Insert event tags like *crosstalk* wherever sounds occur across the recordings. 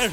de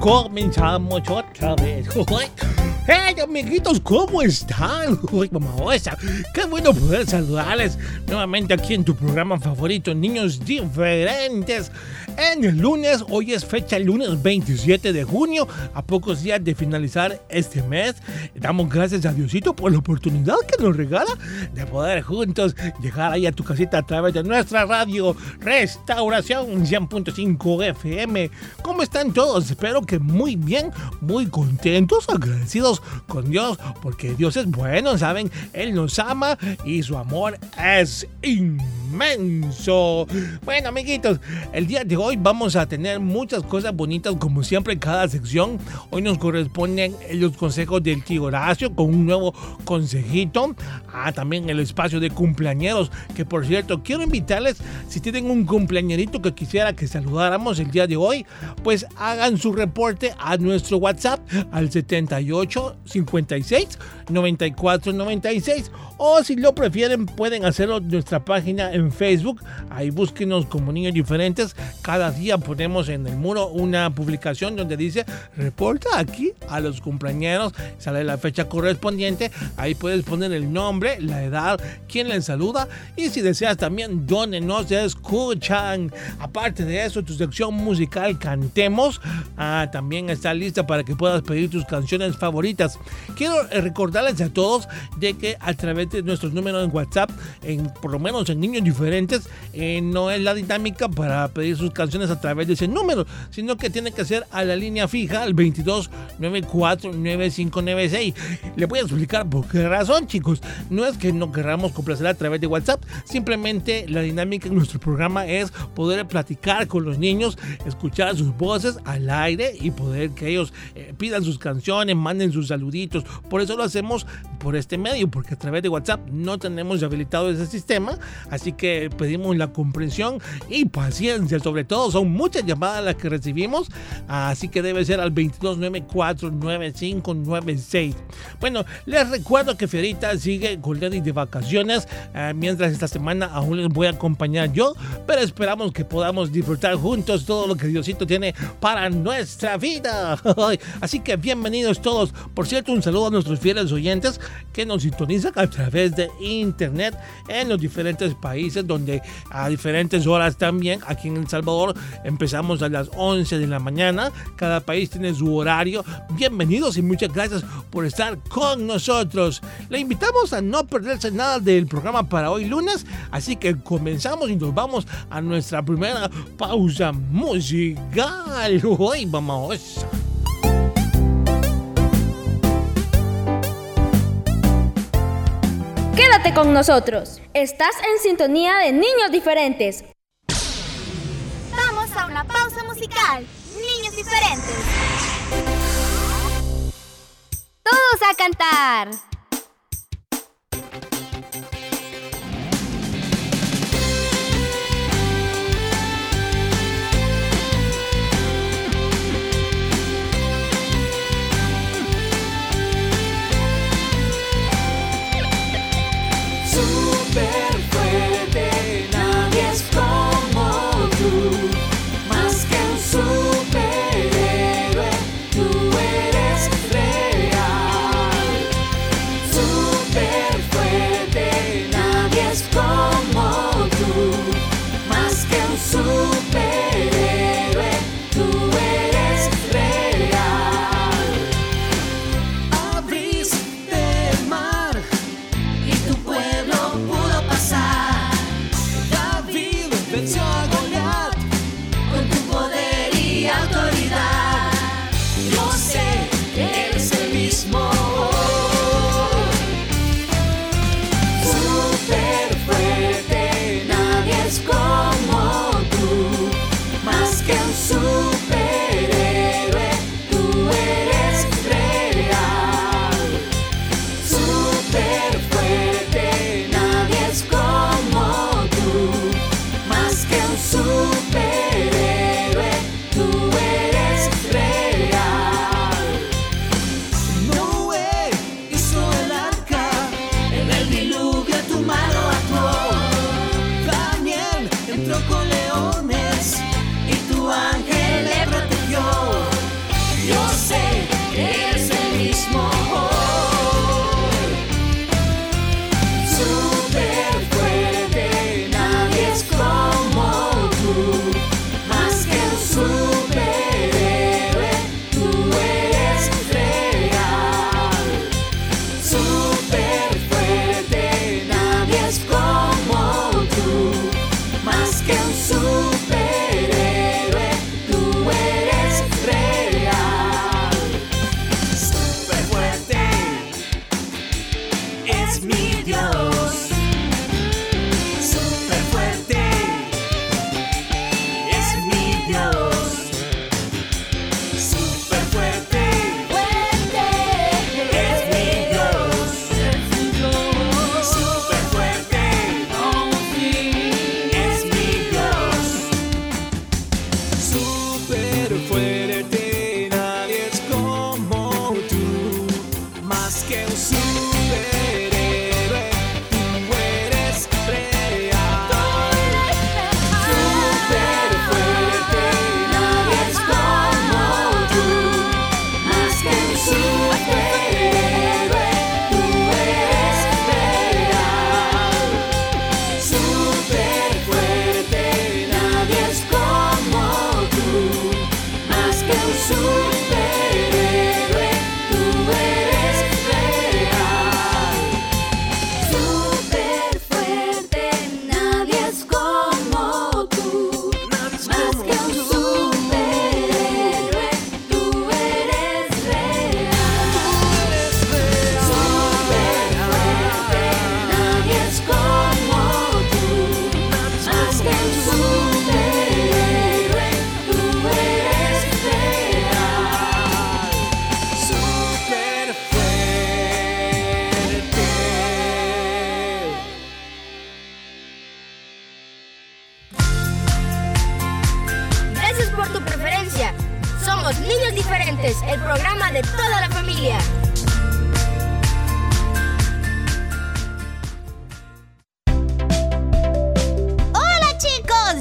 Comenzamos otra vez. ¡Hey, amiguitos! ¿Cómo están? Uy, mamosa. Qué bueno poder saludarles nuevamente aquí en tu programa favorito, Niños Diferentes. En el lunes, hoy es fecha lunes 27 de junio, a pocos días de finalizar este mes. Damos gracias a Diosito por la oportunidad que nos regala de poder juntos llegar ahí a tu casita a través de nuestra radio Restauración 100.5 FM. ¿Cómo están todos? Espero que muy bien, muy contentos, agradecidos con Dios, porque Dios es bueno, ¿saben? Él nos ama y su amor es inmenso. Bueno, amiguitos, el día de hoy vamos a tener muchas cosas bonitas, como siempre en cada sección. Hoy nos corresponden los consejos del tío con un nuevo consejito. Ah, también el espacio de cumpleañeros, que por cierto, quiero invitarles, si tienen un cumpleañerito que quisiera que saludáramos el día de hoy, pues hagan su reporte a nuestro WhatsApp al 78 56 94 96 o si lo prefieren pueden hacerlo en nuestra página en Facebook. Ahí búsquenos como niños diferentes. Cada día ponemos en el muro una publicación donde dice reporta aquí a los cumpleaños sale la fecha correspondiente. Ahí puedes poner el nombre la edad quién les saluda. Y si deseas también dónde nos escuchan. Aparte de eso tu sección musical cantemos. Ah, también está lista para que puedas pedir tus canciones favoritas. Quiero eh, recordarles a todos de que a través de nuestros números en WhatsApp, en, por lo menos en niños diferentes, eh, no es la dinámica para pedir sus canciones a través de ese número, sino que tiene que ser a la línea fija al 22 94 9596. Le voy a explicar por qué razón, chicos. No es que no queramos complacer a través de WhatsApp, simplemente la dinámica en nuestro programa es poder platicar con los niños, escuchar sus voces al aire y poder que ellos eh, pidan sus canciones, manden sus saluditos. Por eso lo hacemos por este medio, porque a través de WhatsApp no tenemos habilitado ese sistema, así que pedimos la comprensión y paciencia, sobre todo son muchas llamadas las que recibimos, así que debe ser al 22949596. Bueno, les recuerdo que Fierita sigue con de vacaciones, eh, mientras esta semana aún les voy a acompañar yo, pero esperamos que podamos disfrutar juntos todo lo que Diosito tiene para nuestra vida. *laughs* Así que bienvenidos todos. Por cierto, un saludo a nuestros fieles oyentes que nos sintonizan a través de internet en los diferentes países donde a diferentes horas también aquí en El Salvador empezamos a las 11 de la mañana. Cada país tiene su horario. Bienvenidos y muchas gracias por estar con nosotros. Le invitamos a no perderse nada del programa para hoy lunes así que comenzamos y nos vamos a nuestra primera pausa musical. *laughs* Hoy vamos con nosotros. Estás en sintonía de Niños Diferentes. Vamos a una pausa musical. Niños Diferentes. Todos a cantar.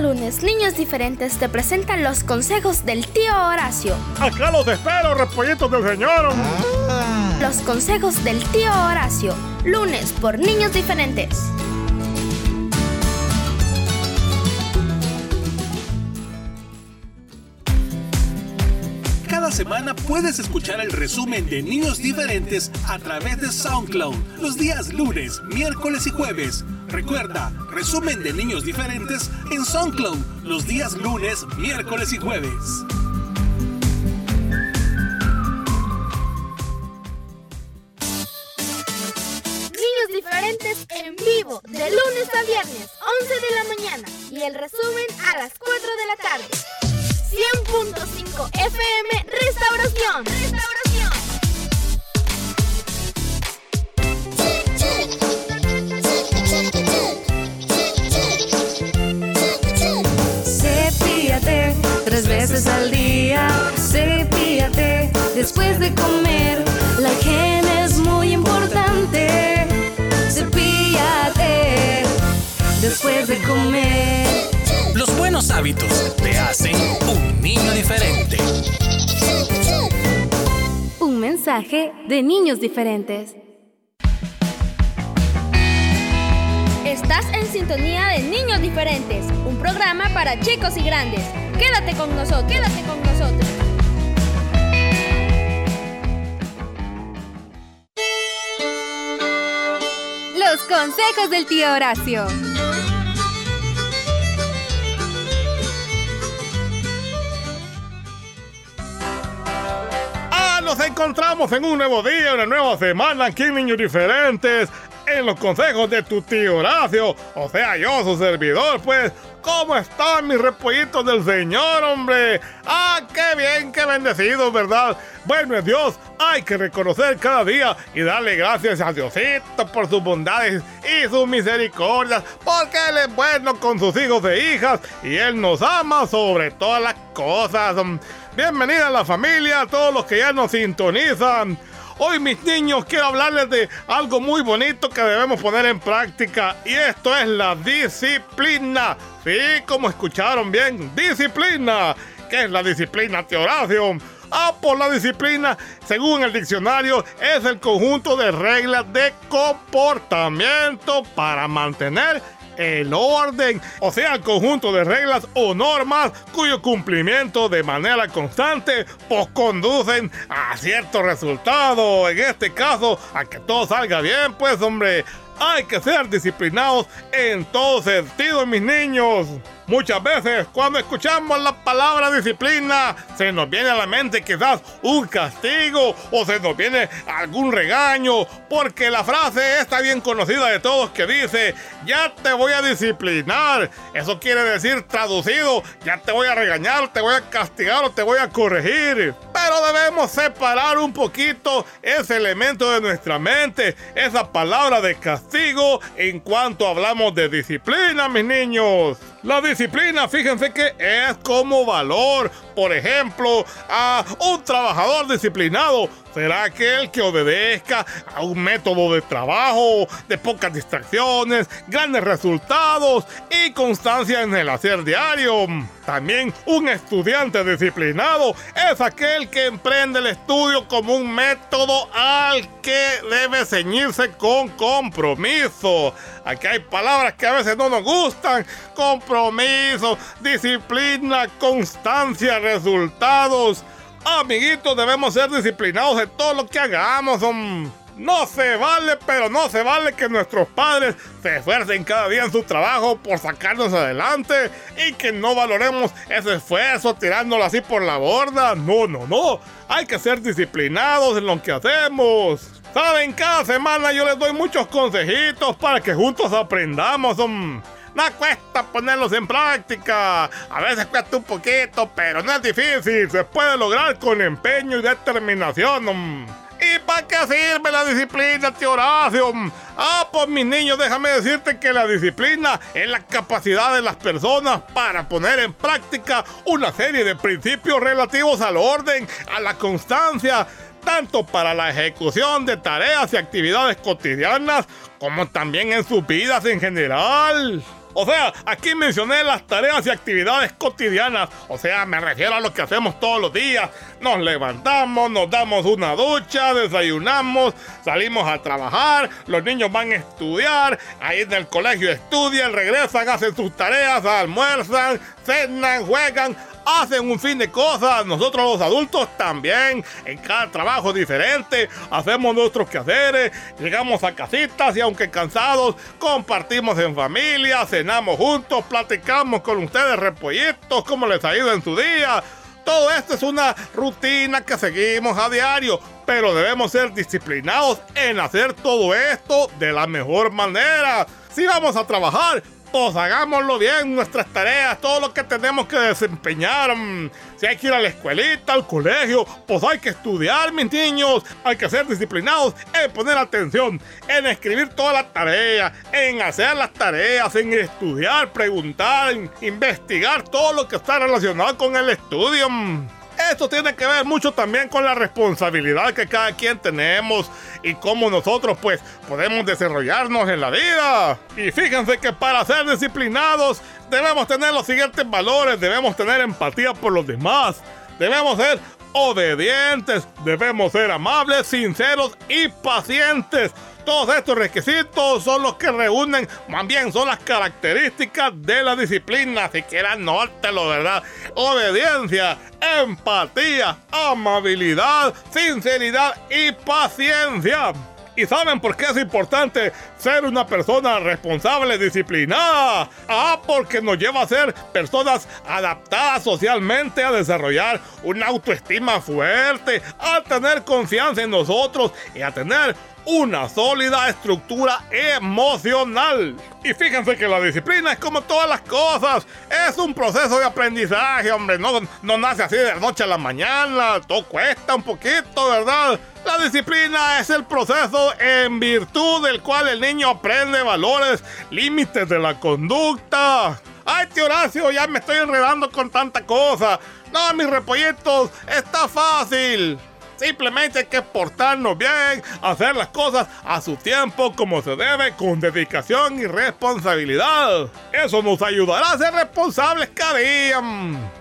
Lunes, Niños Diferentes te presentan los consejos del tío Horacio. Acá los espero, repollitos del señor. Los consejos del tío Horacio. Lunes por Niños Diferentes. Cada semana puedes escuchar el resumen de Niños Diferentes a través de SoundCloud los días lunes, miércoles y jueves. Recuerda, resumen de Niños Diferentes en SoundCloud los días lunes, miércoles y jueves. Niños diferentes en vivo, de lunes a viernes, 11 de la mañana. Y el resumen a las 4 de la tarde. 100.5 FM Restauración. Restauración. Después de comer. La higiene es muy importante. Cepíllate después de comer. Los buenos hábitos te hacen un niño diferente. Un mensaje de niños diferentes. Estás en sintonía de Niños Diferentes, un programa para chicos y grandes. Quédate con nosotros, quédate con nosotros. Consejos del tío Horacio. Ah, nos encontramos en un nuevo día, una nueva semana aquí Niños Diferentes, en los consejos de tu tío Horacio, o sea, yo, su servidor, pues. ¿Cómo están mis repollitos del Señor, hombre? ¡Ah, qué bien, qué bendecido, verdad! Bueno, Dios, hay que reconocer cada día y darle gracias a Diosito por sus bondades y sus misericordias, porque Él es bueno con sus hijos e hijas y Él nos ama sobre todas las cosas. Bienvenida a la familia, a todos los que ya nos sintonizan. Hoy mis niños quiero hablarles de algo muy bonito que debemos poner en práctica y esto es la disciplina. Sí, como escucharon bien, disciplina. ¿Qué es la disciplina, tío Horacio? Ah, por la disciplina, según el diccionario, es el conjunto de reglas de comportamiento para mantener el orden, o sea, el conjunto de reglas o normas cuyo cumplimiento de manera constante pues conducen a cierto resultado. En este caso, a que todo salga bien, pues hombre, hay que ser disciplinados en todo sentido, mis niños. Muchas veces cuando escuchamos la palabra disciplina se nos viene a la mente quizás un castigo o se nos viene algún regaño porque la frase está bien conocida de todos que dice ya te voy a disciplinar. Eso quiere decir traducido ya te voy a regañar, te voy a castigar o te voy a corregir. Pero debemos separar un poquito ese elemento de nuestra mente, esa palabra de castigo en cuanto hablamos de disciplina, mis niños. La disciplina, fíjense que es como valor. Por ejemplo, a un trabajador disciplinado será aquel que obedezca a un método de trabajo, de pocas distracciones, grandes resultados y constancia en el hacer diario. También un estudiante disciplinado es aquel que emprende el estudio como un método al que debe ceñirse con compromiso. Aquí hay palabras que a veces no nos gustan. Compromiso, disciplina, constancia, resultados. Amiguitos, debemos ser disciplinados en todo lo que hagamos. mm. No se vale, pero no se vale que nuestros padres se esfuercen cada día en su trabajo por sacarnos adelante y que no valoremos ese esfuerzo tirándolo así por la borda. No, no, no. Hay que ser disciplinados en lo que hacemos. Saben, cada semana yo les doy muchos consejitos para que juntos aprendamos. mm. No cuesta ponerlos en práctica. A veces cuesta un poquito, pero no es difícil. Se puede lograr con empeño y determinación. ¿Y para qué sirve la disciplina, tío Horacio? Ah, pues mis niños, déjame decirte que la disciplina es la capacidad de las personas para poner en práctica una serie de principios relativos al orden, a la constancia, tanto para la ejecución de tareas y actividades cotidianas, como también en sus vidas en general. O sea, aquí mencioné las tareas y actividades cotidianas. O sea, me refiero a lo que hacemos todos los días. Nos levantamos, nos damos una ducha, desayunamos, salimos a trabajar, los niños van a estudiar, ahí en el colegio estudian, regresan, hacen sus tareas, almuerzan, cenan, juegan hacen un fin de cosas. Nosotros los adultos también, en cada trabajo diferente, hacemos nuestros quehaceres, llegamos a casitas y aunque cansados, compartimos en familia, cenamos juntos, platicamos con ustedes repollitos, cómo les ha ido en su día. Todo esto es una rutina que seguimos a diario, pero debemos ser disciplinados en hacer todo esto de la mejor manera. Si vamos a trabajar, pues hagámoslo bien, nuestras tareas, todo lo que tenemos que desempeñar. Mm, si hay que ir a la escuelita, al colegio, pues hay que estudiar, mis niños. Hay que ser disciplinados en poner atención, en escribir toda la tarea, en hacer las tareas, en estudiar, preguntar, investigar todo lo que está relacionado con el estudio. Esto tiene que ver mucho también con la responsabilidad que cada quien tenemos y cómo nosotros pues podemos desarrollarnos en la vida. Y fíjense que para ser disciplinados debemos tener los siguientes valores, debemos tener empatía por los demás, debemos ser obedientes, debemos ser amables, sinceros y pacientes. Todos estos requisitos son los que reúnen, más bien son las características de la disciplina. Si quieras ¿verdad? Obediencia, empatía, amabilidad, sinceridad y paciencia. ¿Y saben por qué es importante ser una persona responsable, disciplinada? Ah, porque nos lleva a ser personas adaptadas socialmente, a desarrollar una autoestima fuerte, a tener confianza en nosotros y a tener una sólida estructura emocional. Y fíjense que la disciplina es como todas las cosas, es un proceso de aprendizaje, hombre, no, no nace así de la noche a la mañana, todo cuesta un poquito, ¿verdad? La disciplina es el proceso en virtud del cual el niño aprende valores, límites de la conducta. Ay, tío Horacio, ya me estoy enredando con tanta cosa. No, mis repollitos, está fácil. Simplemente hay que portarnos bien, hacer las cosas a su tiempo como se debe, con dedicación y responsabilidad. Eso nos ayudará a ser responsables cada día.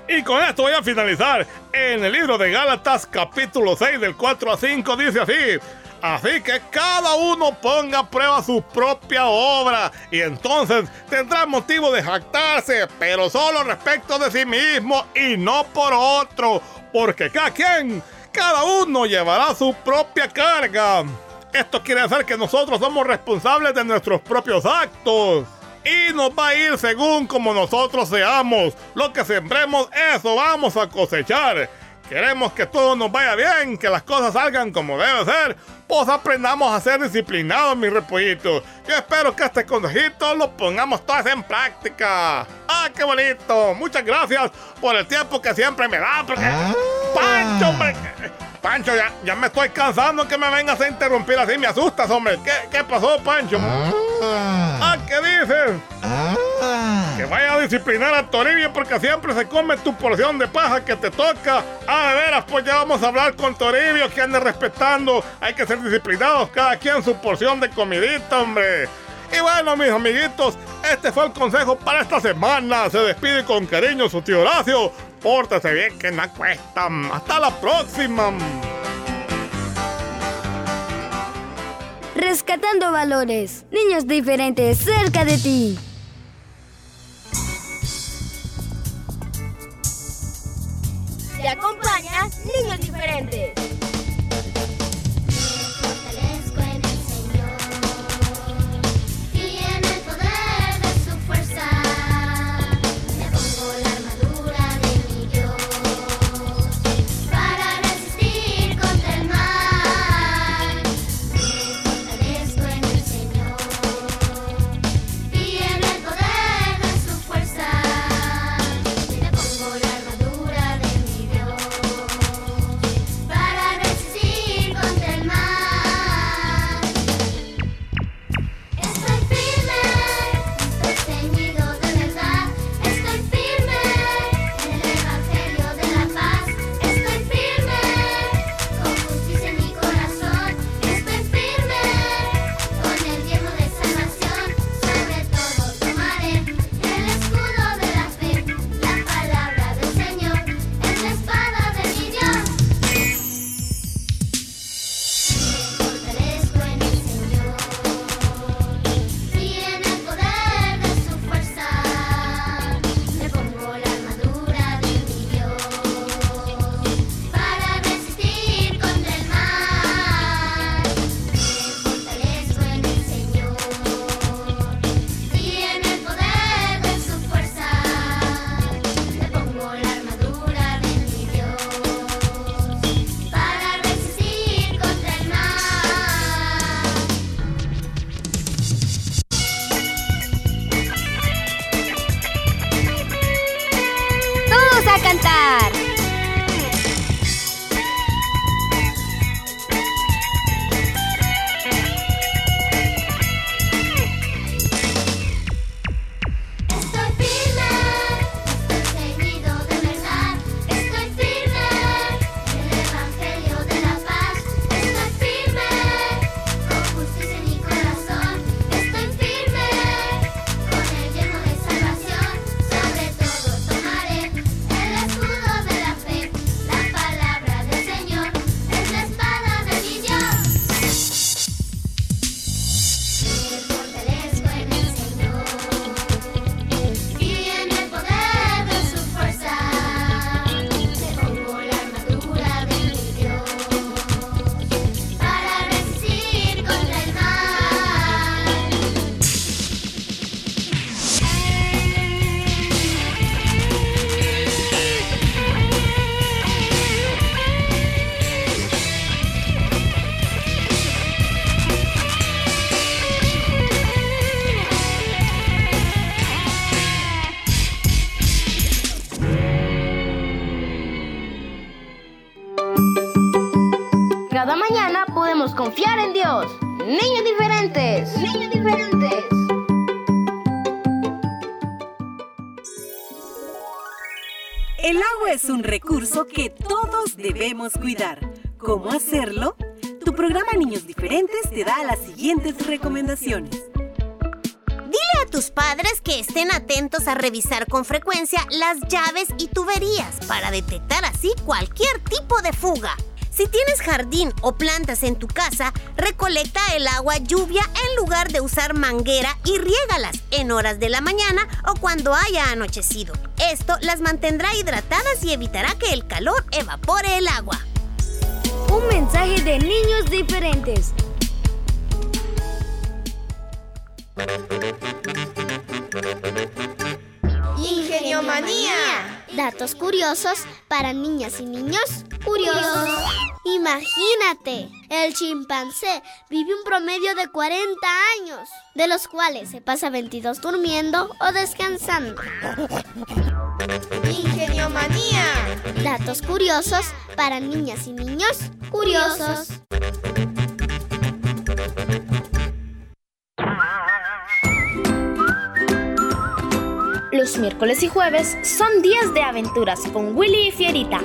Y con esto voy a finalizar. En el libro de Gálatas capítulo 6 del 4 a 5 dice así. Así que cada uno ponga a prueba su propia obra y entonces tendrá motivo de jactarse, pero solo respecto de sí mismo y no por otro, porque cada quien cada uno llevará su propia carga. Esto quiere decir que nosotros somos responsables de nuestros propios actos. Y nos va a ir según como nosotros seamos. Lo que sembremos, eso vamos a cosechar. Queremos que todo nos vaya bien, que las cosas salgan como debe ser. Pues aprendamos a ser disciplinados, mi repollito. Yo espero que este consejito lo pongamos todas en práctica. ¡Ah, qué bonito! Muchas gracias por el tiempo que siempre me da. Porque... Ah. ¡Pancho, hombre! Pancho, ya, ya, me estoy cansando que me vengas a interrumpir así. Me asustas, hombre. ¿Qué, qué pasó, Pancho? ¡Ah! ah qué dices? Ah. Vaya a disciplinar a Toribio porque siempre se come tu porción de paja que te toca. Ah, de veras, pues ya vamos a hablar con Toribio que ande respetando. Hay que ser disciplinados, cada quien su porción de comidita, hombre. Y bueno, mis amiguitos, este fue el consejo para esta semana. Se despide con cariño su tío Horacio. Pórtese bien que no cuesta. Hasta la próxima. Rescatando valores. Niños diferentes cerca de ti. Niños diferentes. Que todos debemos cuidar. ¿Cómo hacerlo? Tu programa Niños Diferentes te da las siguientes recomendaciones. Dile a tus padres que estén atentos a revisar con frecuencia las llaves y tuberías para detectar así cualquier tipo de fuga. Si tienes jardín o plantas en tu casa, recolecta el agua lluvia en lugar de usar manguera y riégalas en horas de la mañana o cuando haya anochecido. Esto las mantendrá hidratadas y evitará que el calor evapore el agua. Un mensaje de niños diferentes. Ingeniomanía. Datos curiosos para niñas y niños curiosos. Imagínate, el chimpancé vive un promedio de 40 años, de los cuales se pasa 22 durmiendo o descansando. Ingeniomanía. Datos curiosos para niñas y niños curiosos. Miércoles y jueves son días de aventuras con Willy y Fierita.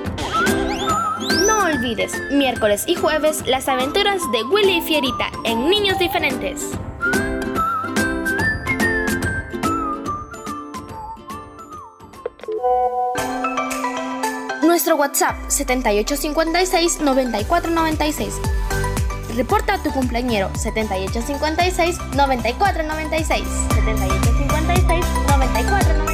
No olvides, miércoles y jueves, las aventuras de Willy y Fierita en Niños Diferentes. Nuestro WhatsApp 7856-9496. Reporta a tu cumpleañero 7856-9496. 7856-9496.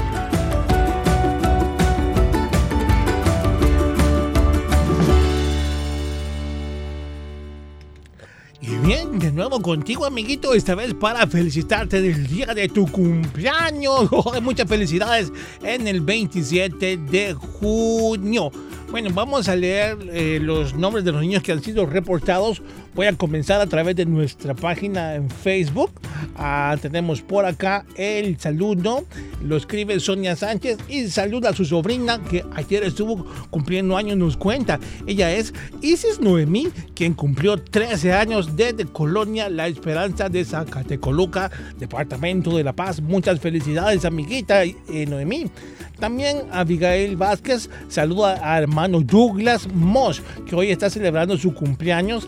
Bien, de nuevo contigo, amiguito, esta vez para felicitarte del día de tu cumpleaños. *laughs* Muchas felicidades en el 27 de junio. Bueno, vamos a leer eh, los nombres de los niños que han sido reportados. Voy a comenzar a través de nuestra página en Facebook. Ah, tenemos por acá el saludo. Lo escribe Sonia Sánchez y saluda a su sobrina que ayer estuvo cumpliendo años. Nos cuenta. Ella es Isis Noemí, quien cumplió 13 años desde Colonia La Esperanza de Zacatecoluca, Departamento de La Paz. Muchas felicidades, amiguita Noemí. También Abigail Vázquez saluda a hermano Douglas Moss, que hoy está celebrando su cumpleaños.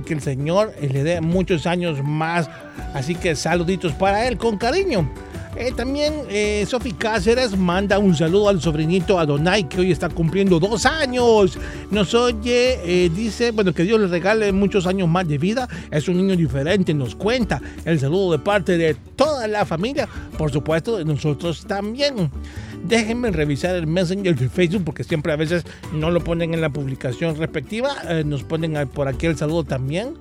Que el Señor eh, le dé muchos años más. Así que saluditos para él con cariño. Eh, también eh, Cáceres manda un saludo al sobrinito Adonai que hoy está cumpliendo dos años. Nos oye, eh, dice, bueno, que Dios le regale muchos años más de vida. Es un niño diferente, nos cuenta. El saludo de parte de toda la familia, por supuesto, de nosotros también. Déjenme revisar el Messenger de Facebook porque siempre a veces no lo ponen en la publicación respectiva. Eh, nos ponen por aquí el saludo también.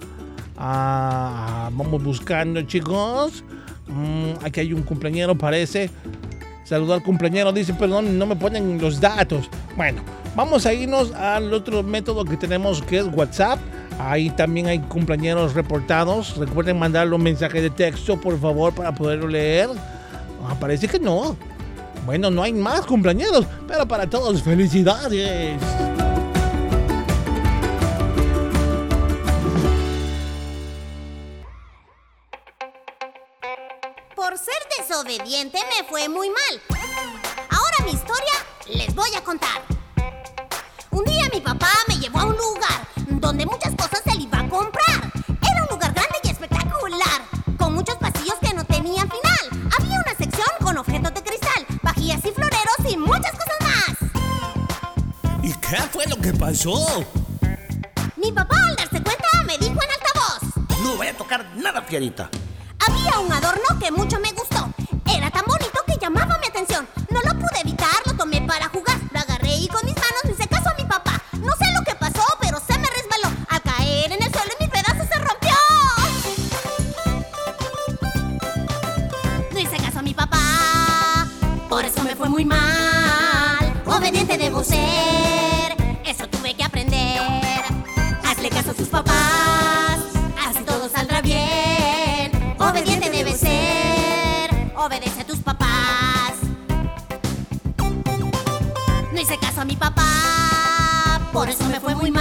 Ah, vamos buscando, chicos. Mm, aquí hay un cumpleañero, parece. Saludar al cumpleañero, dice, perdón, no me ponen los datos. Bueno, vamos a irnos al otro método que tenemos que es WhatsApp. Ahí también hay cumpleaños reportados. Recuerden mandarle un mensaje de texto, por favor, para poderlo leer. Ah, parece que no. Bueno, no hay más cumpleaños, pero para todos, felicidades. Por ser desobediente me fue muy mal. Ahora mi historia les voy a contar. Mi papá al darse cuenta me dijo en altavoz. No voy a tocar nada, Fierita. Había un adorno que mucho me gustó. Era tan bonito que llamaba mi atención. No lo pude evitar, lo tomé para jugar. Lo agarré y con mis manos hice caso a mi papá. No sé lo que pasó, pero se me resbaló. Al caer en el suelo y mi pedazo se rompió. No hice caso a mi papá. Por eso me fue muy mal. obediente debo ser. Hazle caso a tus papás, así todo saldrá bien. Obediente debe ser, obedece a tus papás. No hice caso a mi papá, por eso me fue muy mal.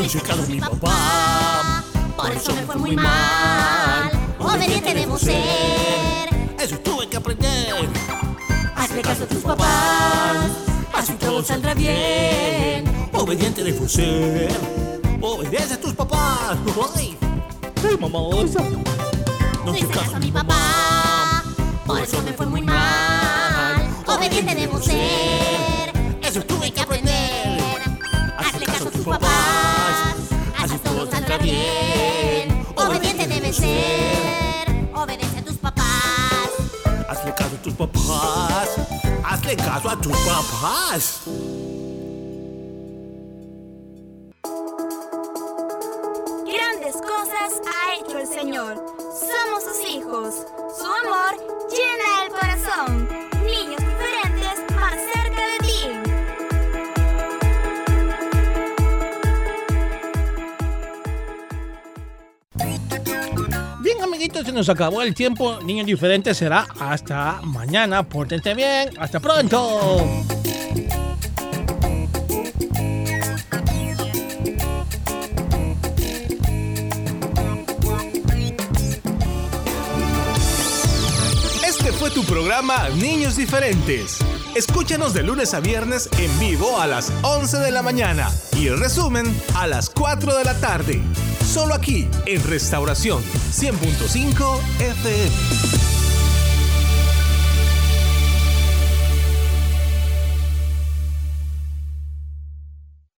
A mi papá. Por eso me fue muy mal. Obediente debo ser. Eso tuve que aprender. Hazle caso a tus papás, así todo saldrá bien. Obediente debo ser. Obedece a tus papás. Ay, Ay, mamosa. no No hice caso a mi papá, por eso me fue muy mal. Obediente debo ser. Eso tuve que aprender. Hazle caso a tus papás, saldrá bien. Obediente debe ser. Obedece a tus papás. Hazle caso a tus papás. Hazle caso a tus papás. Grandes cosas ha hecho el Señor. Somos sus hijos. Su amor llena el corazón. Se nos acabó el tiempo. Niños diferentes será hasta mañana. Pórtense bien. Hasta pronto. Este fue tu programa Niños Diferentes. Escúchanos de lunes a viernes en vivo a las 11 de la mañana y el resumen a las 4 de la tarde. Solo aquí en Restauración 100.5 FM.